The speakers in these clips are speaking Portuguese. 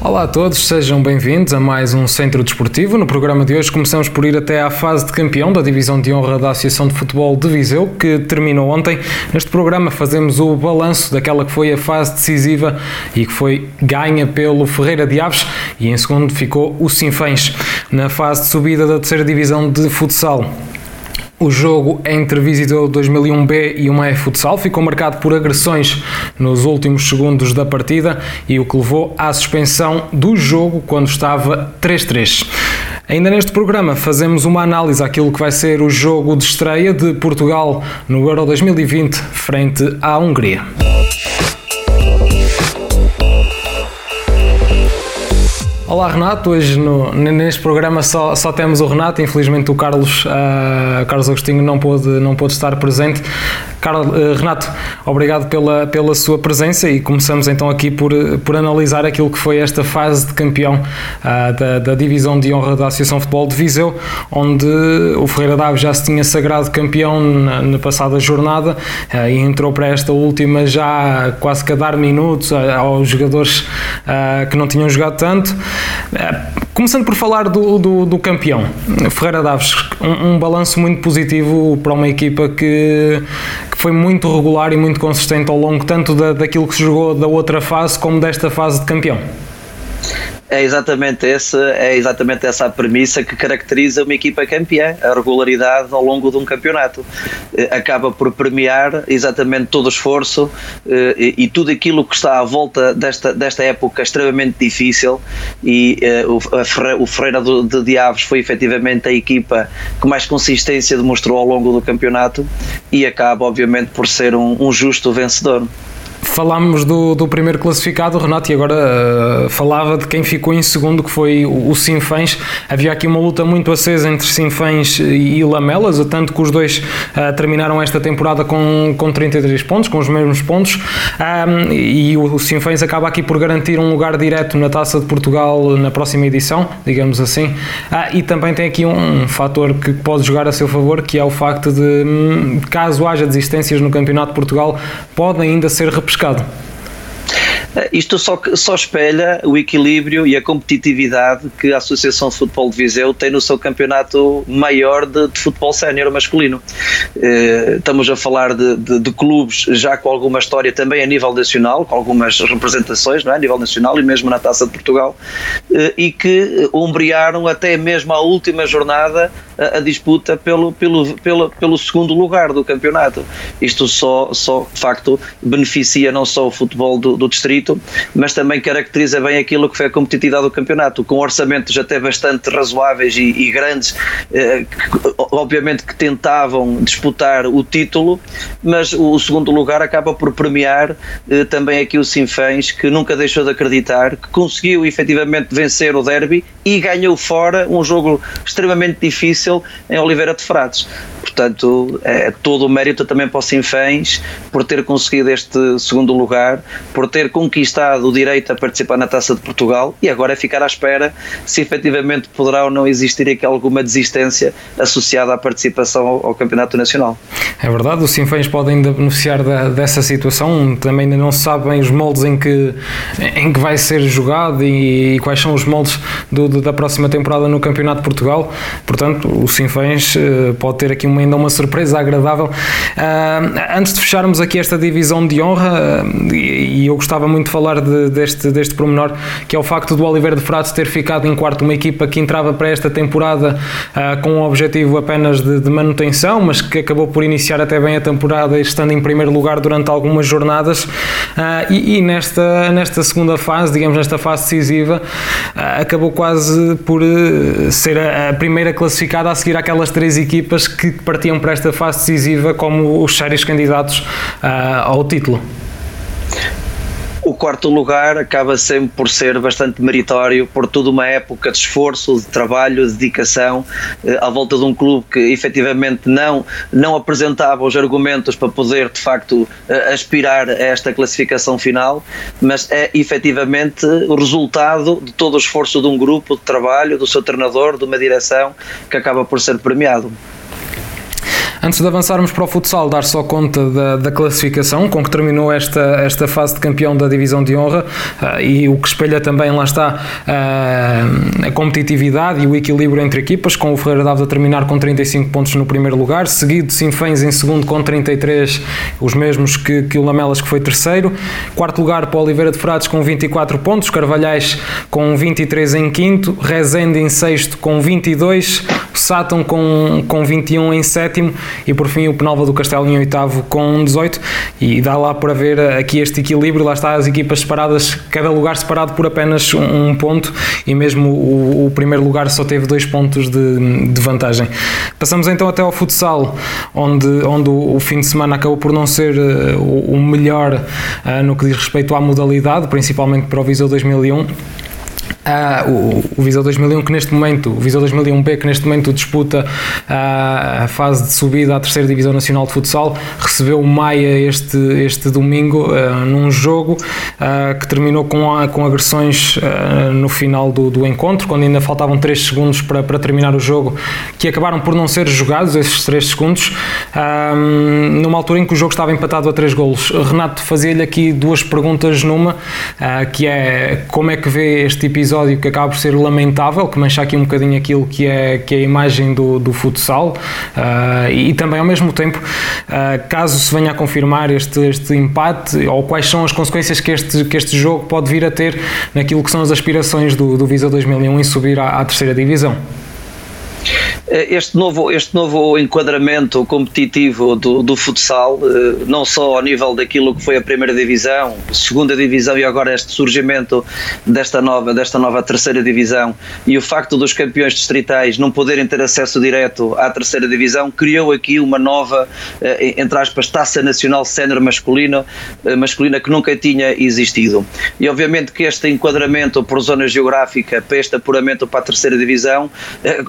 Olá a todos, sejam bem-vindos a mais um Centro Desportivo. No programa de hoje começamos por ir até à fase de campeão da Divisão de Honra da Associação de Futebol de Viseu, que terminou ontem. Neste programa fazemos o balanço daquela que foi a fase decisiva e que foi ganha pelo Ferreira de Aves e em segundo ficou o Sinfãs. Na fase de subida da terceira Divisão de Futsal, o jogo entre Viseu 2001B e o Maé Futsal ficou marcado por agressões nos últimos segundos da partida e o que levou à suspensão do jogo quando estava 3-3. Ainda neste programa fazemos uma análise àquilo que vai ser o jogo de estreia de Portugal no Euro 2020 frente à Hungria. Olá Renato, hoje no, neste programa só, só temos o Renato, infelizmente o Carlos, uh, Carlos Agostinho não pôde, não pôde estar presente. Carlos, uh, Renato, obrigado pela, pela sua presença e começamos então aqui por, por analisar aquilo que foi esta fase de campeão uh, da, da, divisão de honra da Associação Futebol de Viseu, onde o Ferreira Daves já se tinha sagrado campeão na, na passada jornada e entrou para esta última já quase que a dar minutos aos jogadores que não tinham jogado tanto. Começando por falar do, do, do campeão, Ferreira Daves, um, um balanço muito positivo para uma equipa que, que, foi muito regular e muito consistente ao longo tanto da, daquilo que se jogou da outra fase como desta fase de campeão. É exatamente, esse, é exatamente essa a premissa que caracteriza uma equipa campeã, a regularidade ao longo de um campeonato. Eh, acaba por premiar exatamente todo o esforço eh, e, tudo aquilo que está à volta desta, desta época extremamente difícil e eh, o, Ferreira de Diabos foi efetivamente a equipa que mais consistência demonstrou ao longo do campeonato e acaba obviamente por ser um, um justo vencedor. Falámos do, do primeiro classificado, Renato, e agora uh, falava de quem ficou em segundo, que foi o, o Sinfãs. Havia aqui uma luta muito acesa entre Sinfãs e Lamelas, tanto que os dois uh, terminaram esta temporada com, com 33 pontos, com os mesmos pontos, um, e o, o Sinfãs acaba aqui por garantir um lugar direto na Taça de Portugal na próxima edição, digamos assim. Uh, e também tem aqui um, fator que pode jogar a seu favor, que é o facto de, hum, caso haja desistências no Campeonato de Portugal, podem ainda ser pescado. Isto só, só espelha o equilíbrio e a competitividade que a Associação de Futebol de Viseu tem no seu campeonato maior de, de futebol sénior masculino. Eh, estamos a falar de, de, de, clubes já com alguma história também a nível nacional, com algumas representações não é? a nível nacional e mesmo na Taça de Portugal, eh, e que ombrearam até mesmo à última jornada a, a disputa pelo, pelo, pelo, pelo segundo lugar do campeonato. Isto só, só de facto beneficia não só o futebol do, do distrito, mas também caracteriza bem aquilo que foi a competitividade do campeonato, com orçamentos até bastante razoáveis e, e grandes, eh, que, obviamente que tentavam disputar o título, mas o, o segundo lugar acaba por premiar eh, também aqui o Sinfãs, que nunca deixou de acreditar, que conseguiu efetivamente vencer o derby e ganhou fora um jogo extremamente difícil em Oliveira de Frades. Portanto, é todo o mérito também para o Sinfãs por ter conseguido este segundo lugar, por ter conquistado o direito a participar na Taça de Portugal e agora é ficar à espera se efetivamente poderá ou não existir aqui alguma desistência associada à participação ao, ao Campeonato Nacional. É verdade, os Sinfãs podem ainda beneficiar da, dessa situação, também ainda não se sabem os moldes em que, em que vai ser jogado e, e quais são os moldes do, da próxima temporada no Campeonato de Portugal, portanto o Sinfãs uh, pode ter aqui uma ainda uma surpresa agradável. Uh, antes de fecharmos aqui esta divisão de honra, uh, e, eu gostava muito de falar de, deste, deste promenor, que é o facto do Oliveira de Frades ter ficado em quarto, uma equipa que entrava para esta temporada uh, com o objetivo apenas de, de, manutenção, mas que acabou por iniciar até bem a temporada, estando em primeiro lugar durante algumas jornadas. E, e, nesta, nesta segunda fase, digamos, nesta fase decisiva, acabou quase por ser a, a primeira classificada a seguir aquelas três equipas que partiam para esta fase decisiva como os sérios candidatos uh, ao título. O, quarto lugar acaba sempre por ser bastante meritório por toda uma época de esforço, de trabalho, de dedicação eh, à volta de um clube que efetivamente não, não apresentava os argumentos para poder de facto eh, aspirar a esta classificação final, mas é efetivamente o resultado de todo o esforço de um grupo de trabalho, do seu treinador, de uma direção que acaba por ser premiado. Antes de avançarmos para o futsal, dar só conta da, da classificação com que terminou esta, esta fase de campeão da Divisão de Honra uh, e o que espelha também, lá está, uh, a competitividade e o equilíbrio entre equipas, com o Ferreira Daves a terminar com 35 pontos no primeiro lugar, seguido de Sinfãs em segundo com 33, os mesmos que, que o Lamelas, que foi terceiro. Quarto lugar para Oliveira de Frades com 24 pontos, Carvalhais com 23 em quinto, Rezende em sexto com 22, Sátão com, com 21 em sétimo e por fim o Penalva do Castelo em oitavo com 18 e dá lá para ver aqui este equilíbrio, lá está as equipas separadas, cada lugar separado por apenas um, ponto. E mesmo o, o, primeiro lugar só teve dois pontos de, de, vantagem. Passamos então até ao futsal, onde, onde o, o fim de semana acabou por não ser uh, o, o, melhor uh, no que diz respeito à modalidade, principalmente para o Viseu 2001 ah, o, o Viseu 2001 que neste momento, o Viseu 2001B que neste momento disputa ah, a fase de subida à terceira divisão nacional de futsal, recebeu o Maia este, este domingo ah, num jogo que terminou com, a, com agressões no final do, do encontro, quando ainda faltavam 3 segundos para, para terminar o jogo, que acabaram por não ser jogados esses 3 segundos, numa altura em que o jogo estava empatado a 3 golos. Renato, fazia-lhe aqui duas perguntas numa, que é como é que vê este episódio episódio que acaba por ser lamentável, que mancha aqui um bocadinho aquilo que é, que é a imagem do, do futsal uh, e, também ao mesmo tempo, uh, caso se venha a confirmar este, este empate ou quais são as consequências que este, que este jogo pode vir a ter naquilo que são as aspirações do, do Visa 2001 em subir à, à terceira divisão. Eh, este novo, este novo enquadramento competitivo do, do futsal, eh, não só ao nível daquilo que foi a primeira divisão, segunda divisão e agora este surgimento desta nova, desta nova terceira divisão e o facto dos campeões distritais não poderem ter acesso direto à terceira divisão, criou aqui uma nova, eh, entre aspas, taça nacional sénior masculina, masculina que nunca tinha existido. E obviamente que este enquadramento por zona geográfica, para este apuramento para a terceira divisão,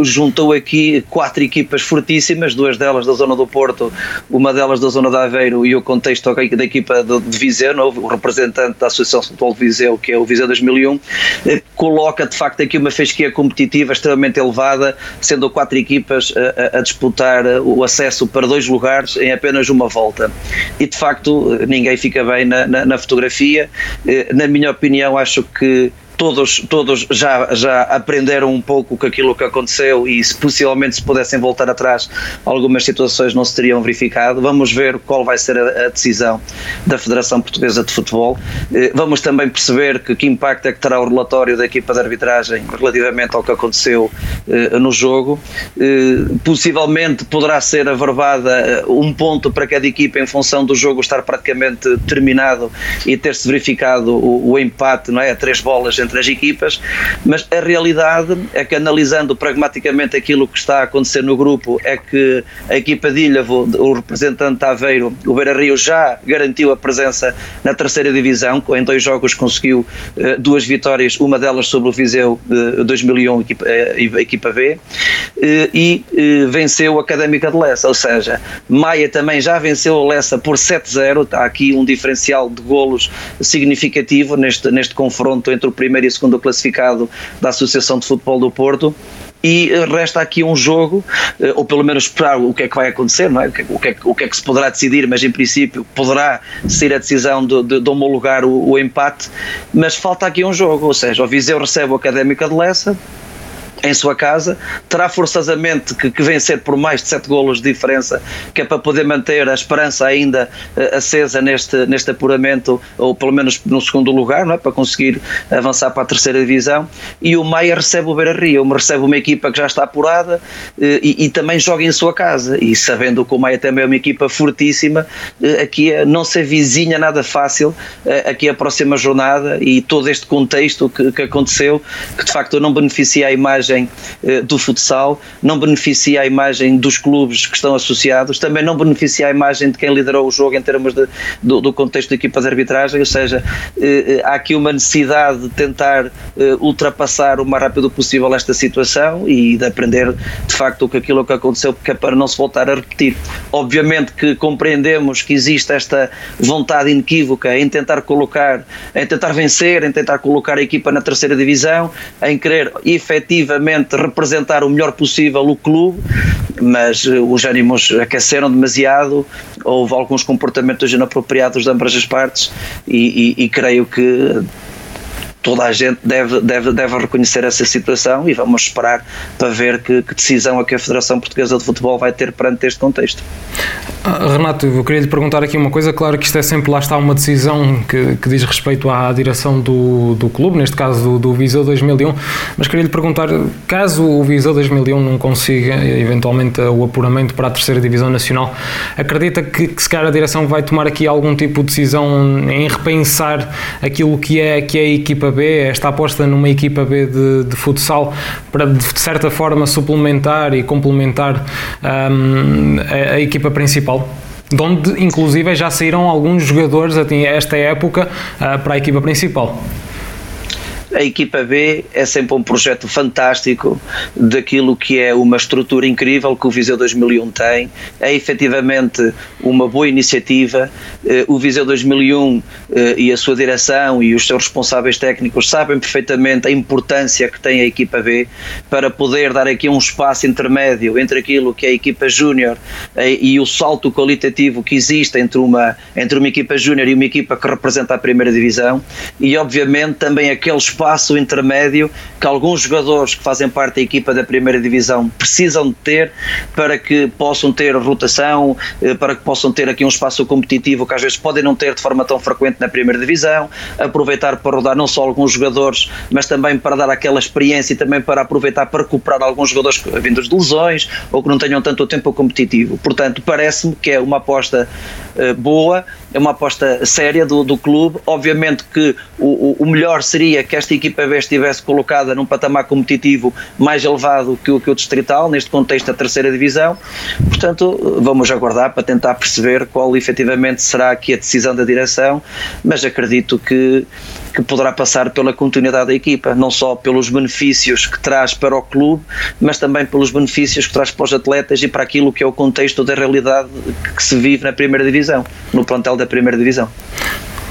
juntou aqui quatro equipas fortíssimas, duas delas da zona do Porto, uma delas da zona de Aveiro e o contexto da equipa de Viseu, o representante da Associação Futebol de Viseu, que é o Viseu 2001, eh, coloca de facto aqui uma fasquia competitiva extremamente elevada, sendo quatro equipas a, a, disputar o acesso para dois lugares em apenas uma volta. E de facto ninguém fica bem na, na, na fotografia. Eh, na minha opinião, acho que todos, todos já, já aprenderam um pouco com aquilo que aconteceu e se possivelmente se pudessem voltar atrás algumas situações não se teriam verificado. Vamos ver qual vai ser a, a decisão da Federação Portuguesa de Futebol. Eh, vamos também perceber que, que impacto é que terá o relatório da equipa de arbitragem relativamente ao que aconteceu eh, no jogo. Eh, possivelmente poderá ser averbada um ponto para cada equipa em função do jogo estar praticamente terminado e ter-se verificado o, o empate não é, a três bolas entre as equipas, mas a realidade é que analisando pragmaticamente aquilo que está a acontecer no grupo é que a equipa de Ilhavo, o representante Aveiro, o Beira Rio já garantiu a presença na terceira divisão, em dois jogos conseguiu uh, duas vitórias, uma delas sobre o Viseu uh, 2001, equipa, uh, equipa B, eh, e venceu a Académica de Lessa, ou seja, Maia também já venceu a Lessa por 7-0, está aqui um diferencial de golos significativo neste, neste confronto entre o primeiro e segundo classificado da Associação de Futebol do Porto. E eh, resta aqui um jogo, eh, ou pelo menos esperar o que é que vai acontecer, não é? O que, o que, é, o que, é que se poderá decidir, mas em princípio poderá ser a decisão de, de, de homologar o, o empate, mas falta aqui um jogo, ou seja, o Viseu recebe o Académica de Lessa, em sua casa, terá forçosamente que, que, vencer por mais de 7 golos de diferença, que é para poder manter a esperança ainda uh, acesa neste, neste apuramento, ou pelo menos no segundo lugar, não é? para conseguir avançar para a terceira divisão. E o Maia recebe o Beira Rio, recebe uma equipa que já está apurada uh, e, e, também joga em sua casa. E sabendo que o Maia também é uma equipa fortíssima, uh, aqui não se avizinha nada fácil, aqui a próxima jornada e todo este contexto que, que aconteceu, que de facto não beneficia a imagem imagem do futsal, não beneficia a imagem dos clubes que estão associados, também não beneficia a imagem de quem liderou o jogo em termos de, do, do, contexto da equipa de arbitragem, ou seja, há aqui uma necessidade de tentar ultrapassar o mais rápido possível esta situação e de aprender de facto que aquilo que aconteceu, porque é para não se voltar a repetir. Obviamente que compreendemos que existe esta vontade inequívoca em tentar colocar, em tentar vencer, em tentar colocar a equipa na terceira divisão, em querer efetivamente representar o melhor possível o clube, mas eh, os ânimos aqueceram demasiado, houve alguns comportamentos inapropriados de ambas as partes e, e, e creio que toda a gente deve, deve, deve reconhecer essa situação e vamos esperar para ver que, que decisão é que a Federação Portuguesa de Futebol vai ter perante este contexto. Ah, Renato, eu queria lhe perguntar aqui uma coisa. Claro que isto é sempre, lá está, uma decisão que, que diz respeito à direção do, do clube, neste caso do, do Viseu 2001, mas queria lhe perguntar, caso o Viseu 2001 não consiga eventualmente o apuramento para a terceira divisão nacional, acredita que, que se calhar a direção vai tomar aqui algum tipo de decisão em repensar aquilo que é, que é a equipa B, esta aposta numa equipa B de, de futsal para de certa forma suplementar e complementar um, a, a, equipa principal? De onde, inclusive, já saíram alguns jogadores a esta época uh, para a equipa principal a equipa B é sempre um projeto fantástico daquilo que é uma estrutura incrível que o Viseu 2001 tem. É efetivamente uma boa iniciativa. Eh, o Viseu 2001 eh, e a sua direção e os seus responsáveis técnicos sabem perfeitamente a importância que tem a equipa B para poder dar aqui um espaço intermédio entre aquilo que é a equipa júnior eh, e o salto qualitativo que existe entre uma, entre uma equipa júnior e uma equipa que representa a primeira divisão e obviamente também aquele espaço espaço intermédio que alguns jogadores que fazem parte da equipa da primeira divisão precisam de ter para que possam ter rotação, eh, para que possam ter aqui um espaço competitivo que às vezes podem não ter de forma tão frequente na primeira divisão, aproveitar para rodar não só alguns jogadores, mas também para dar aquela experiência e também para aproveitar para recuperar alguns jogadores vindos de lesões ou que não tenham tanto tempo competitivo. Portanto, parece-me que é uma aposta uh, boa, é uma aposta séria do, do clube. Obviamente que o, o melhor seria que esta equipa B estivesse colocada num patamar competitivo mais elevado que o, que o Distrital, neste contexto da terceira divisão. Portanto, vamos aguardar para tentar perceber qual efetivamente será aqui a decisão da direção, mas acredito que que poderá passar pela continuidade da equipa, não só pelos benefícios que traz para o clube, mas também pelos benefícios que traz para os atletas e para aquilo que é o contexto da realidade que se vive na primeira divisão, no plantel da primeira divisão.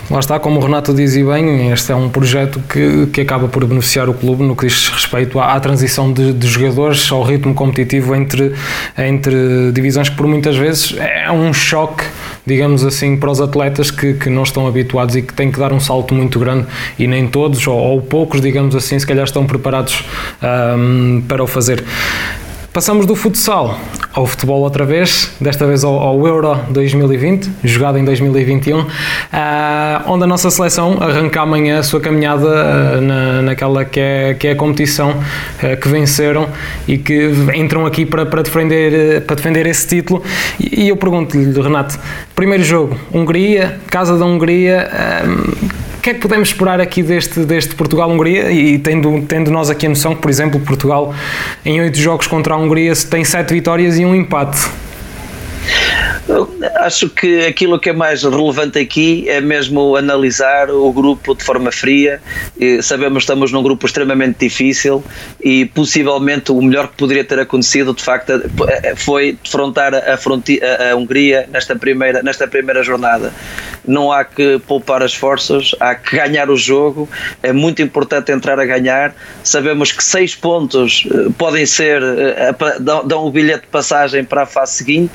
Lá está, como o Renato dizia bem, este é um projeto que, que acaba por beneficiar o clube no que diz respeito à, à transição de, de, jogadores, ao ritmo competitivo entre, entre divisões que por muitas vezes é um choque, digamos assim, para os atletas que, que não estão habituados e que têm que dar um salto muito grande e nem todos, ou, ou poucos, digamos assim, se calhar estão preparados um, para o fazer. Passamos do futsal ao futebol outra vez, desta vez ao, ao Euro 2020, jogado em 2021, uh, ah, onde a nossa seleção arranca amanhã a sua caminhada uh, na, naquela que é, que é a competição uh, que venceram e que entram aqui para, para, defender, para defender esse título. E, e eu pergunto-lhe, Renato, primeiro jogo, Hungria, casa da Hungria que é que podemos esperar aqui deste, deste Portugal-Hungria? E tendo, tendo nós aqui a noção que, por exemplo, Portugal em oito jogos contra a Hungria tem sete vitórias e um empate. Acho que aquilo que é mais relevante aqui é mesmo analisar o grupo de forma fria. Sabemos que estamos num grupo extremamente difícil e possivelmente o melhor que poderia ter acontecido, de facto, foi defrontar a, a, Hungria nesta primeira, nesta primeira jornada. Não há que poupar as forças, há que ganhar o jogo. É muito importante entrar a ganhar. Sabemos que seis pontos eh, podem ser, eh, dão o bilhete de passagem para a fase seguinte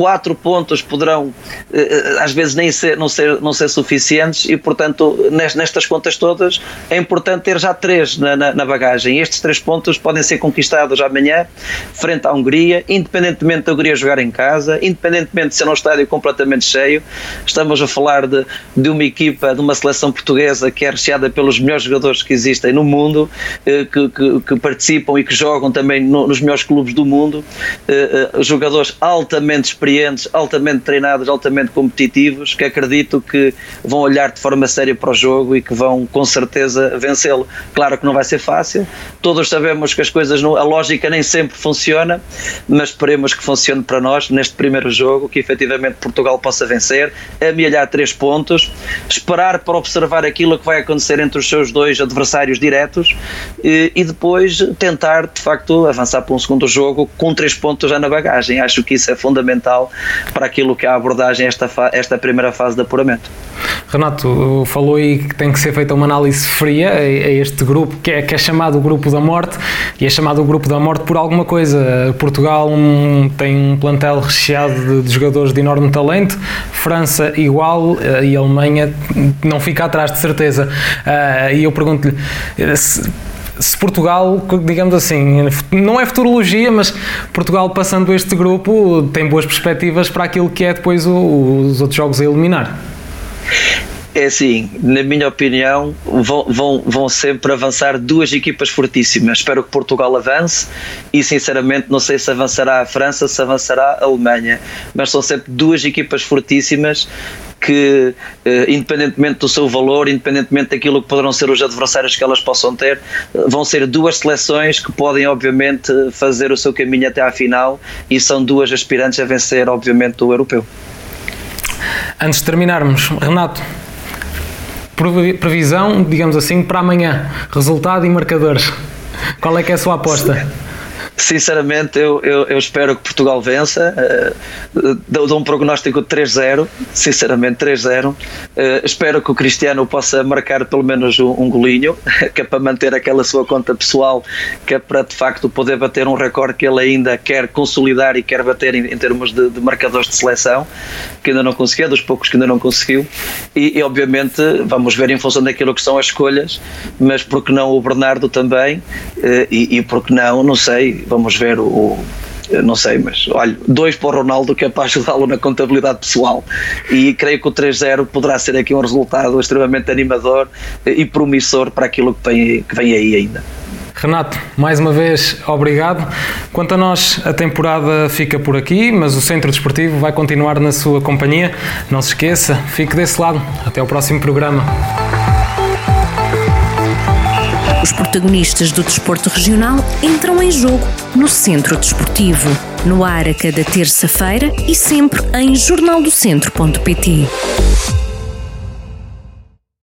quatro pontos poderão eh, eh, às vezes nem ser, não, ser, não ser suficientes e portanto nestas contas todas é importante ter já três na, na, na, bagagem. Estes três pontos podem ser conquistados amanhã frente à Hungria, independentemente da Hungria jogar em casa, independentemente de ser um estádio completamente cheio. Estamos a falar de, de uma equipa, de uma seleção portuguesa que é recheada pelos melhores jogadores que existem no mundo, eh, que, que, que participam e que jogam também no, nos melhores clubes do mundo, jogadores altamente experientes experientes, altamente treinados, altamente competitivos, que acredito que vão olhar de forma séria para o jogo e que vão com certeza vencê-lo. Claro que não vai ser fácil, todos sabemos que as coisas, a lógica nem sempre funciona, mas esperemos que funcione para nós neste primeiro jogo, que efetivamente Portugal possa vencer, amealhar três pontos, esperar para observar aquilo que vai acontecer entre os seus dois adversários diretos e, e depois tentar de facto avançar para um segundo jogo com três pontos já na bagagem. Acho que isso é fundamental para aquilo que é a abordagem esta, esta primeira fase de apuramento. Renato, falou aí que tem que ser feita uma análise fria a, este grupo, que é, que é chamado o Grupo da Morte, e é chamado o Grupo da Morte por alguma coisa. Portugal tem um plantel recheado de, de, jogadores de enorme talento, França igual eh, e Alemanha não fica atrás, de certeza. Uh, e eu pergunto-lhe. Se, Portugal, digamos assim, não é futurologia, mas Portugal passando este grupo tem boas perspectivas para aquilo que é depois o, os outros jogos a eliminar. É assim, na minha opinião, vão, vão, vão sempre avançar duas equipas fortíssimas. Espero que Portugal avance e, sinceramente, não sei se avançará a França, se avançará a Alemanha, mas são sempre duas equipas fortíssimas que, eh, independentemente do seu valor, independentemente daquilo que poderão ser os adversários que elas possam ter, vão ser duas seleções que podem, obviamente, fazer o seu caminho até à final e são duas aspirantes a vencer, obviamente, o europeu. Antes de terminarmos, Renato, previsão, digamos assim, para amanhã, resultado e marcadores. Qual é que é a sua aposta? Sinceramente, eu, eu, eu, espero que Portugal vença. Uh, dou, um prognóstico de 3-0, sinceramente 3-0. Uh, eh, espero que o Cristiano possa marcar pelo menos um, um, golinho, que é para manter aquela sua conta pessoal, que é para de facto poder bater um recorde que ele ainda quer consolidar e quer bater em, em termos de, de, marcadores de seleção, que ainda não conseguiu, dos poucos que ainda não conseguiu. E, e obviamente vamos ver em função daquilo que são as escolhas, mas porque não o Bernardo também, uh, e, e porque não, não sei vamos ver o, o não sei, mas olha, dois para o Ronaldo que é para ajudá-lo na contabilidade pessoal e creio que o 3-0 poderá ser aqui um resultado extremamente animador e promissor para aquilo que vem, que vem aí ainda. Renato, mais uma vez, obrigado. Quanto a nós, a temporada fica por aqui, mas o Centro Desportivo vai continuar na sua companhia. Não se esqueça, fique desse lado. Até o próximo programa. Os protagonistas do desporto regional entram em jogo no Centro Desportivo, no ar a cada terça-feira e sempre em jornaldocentro.pt.